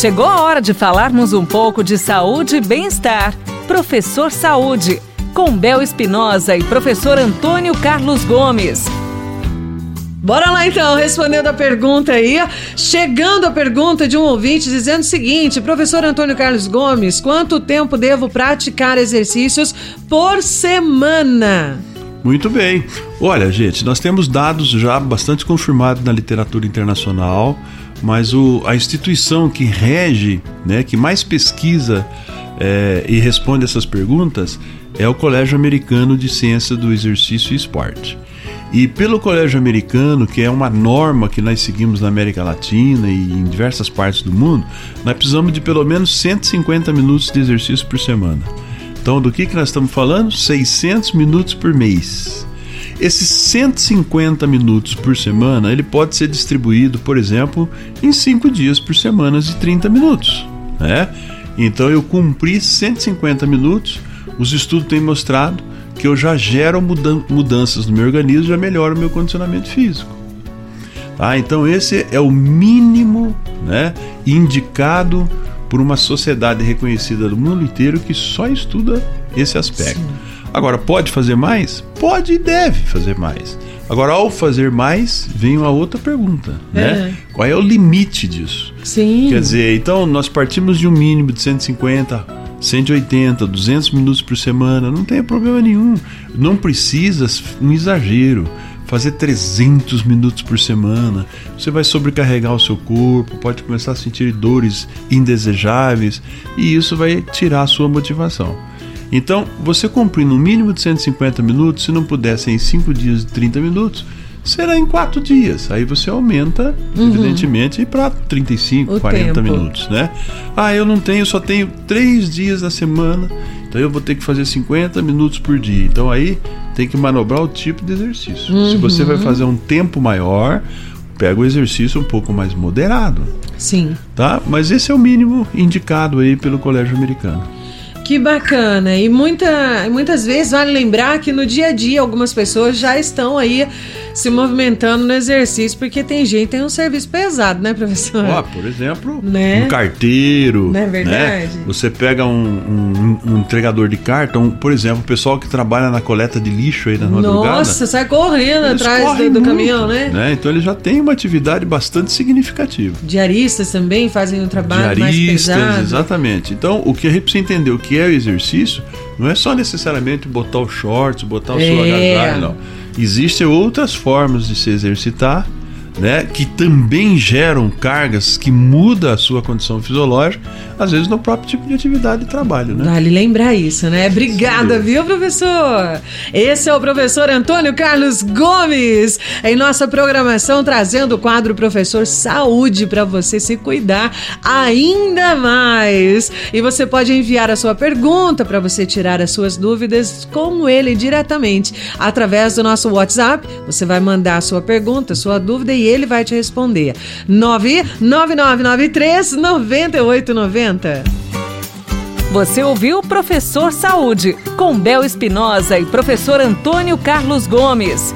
Chegou a hora de falarmos um pouco de saúde e bem-estar. Professor Saúde, com Bel Espinosa e professor Antônio Carlos Gomes. Bora lá então, respondendo a pergunta aí. Chegando a pergunta de um ouvinte dizendo o seguinte: Professor Antônio Carlos Gomes, quanto tempo devo praticar exercícios por semana? Muito bem. Olha, gente, nós temos dados já bastante confirmados na literatura internacional, mas o, a instituição que rege, né, que mais pesquisa é, e responde essas perguntas é o Colégio Americano de Ciência do Exercício e Esporte. E pelo Colégio Americano, que é uma norma que nós seguimos na América Latina e em diversas partes do mundo, nós precisamos de pelo menos 150 minutos de exercício por semana. Então, do que, que nós estamos falando? 600 minutos por mês. Esses 150 minutos por semana, ele pode ser distribuído, por exemplo, em 5 dias por semana de 30 minutos. Né? Então, eu cumpri 150 minutos. Os estudos têm mostrado que eu já gero mudan mudanças no meu organismo, já melhoro o meu condicionamento físico. Tá? Então, esse é o mínimo né, indicado por uma sociedade reconhecida do mundo inteiro que só estuda esse aspecto. Sim. Agora, pode fazer mais? Pode e deve fazer mais. Agora, ao fazer mais, vem uma outra pergunta, né? É. Qual é o limite disso? Sim. Quer dizer, então nós partimos de um mínimo de 150, 180, 200 minutos por semana, não tem problema nenhum. Não precisa um exagero fazer 300 minutos por semana, você vai sobrecarregar o seu corpo, pode começar a sentir dores indesejáveis e isso vai tirar a sua motivação. Então, você cumprir no mínimo de 150 minutos, se não puder ser em 5 dias de 30 minutos, será em 4 dias. Aí você aumenta, uhum. evidentemente, para 35, o 40 tempo. minutos, né? Ah, eu não tenho, só tenho 3 dias na semana, então eu vou ter que fazer 50 minutos por dia. Então aí tem que manobrar o tipo de exercício. Uhum. Se você vai fazer um tempo maior, pega o exercício um pouco mais moderado. Sim. Tá? Mas esse é o mínimo indicado aí pelo colégio americano. Que bacana! E muita, muitas vezes vale lembrar que no dia a dia algumas pessoas já estão aí se movimentando no exercício, porque tem gente que tem um serviço pesado, né, professor? Ó, por exemplo, né? um carteiro. Não é verdade? Né? Você pega um, um, um, entregador de carta, um, por exemplo, o pessoal que trabalha na coleta de lixo aí na madrugada. Nossa, sai correndo atrás do, do caminhão, né? né? Então ele já tem uma atividade bastante significativa. Diaristas também fazem um trabalho Diaristas, mais pesado. exatamente. Então, o que a gente precisa entender, o que é o exercício, não é só necessariamente botar o shorts, botar o é. seu agasalho, não Existem outras formas de se exercitar, né, que também geram cargas que mudam a sua condição fisiológica, às vezes no próprio tipo de atividade de trabalho, né? Vale lembrar isso, né? Obrigada, Sim. viu, professor? Esse é o professor Antônio Carlos Gomes, em nossa programação trazendo o quadro Professor Saúde para você se cuidar ainda mais. E você pode enviar a sua pergunta para você tirar as suas dúvidas com ele diretamente através do nosso WhatsApp. Você vai mandar a sua pergunta, sua dúvida e ele vai te responder. 99993 9890. Você ouviu Professor Saúde, com Bel Espinosa e professor Antônio Carlos Gomes.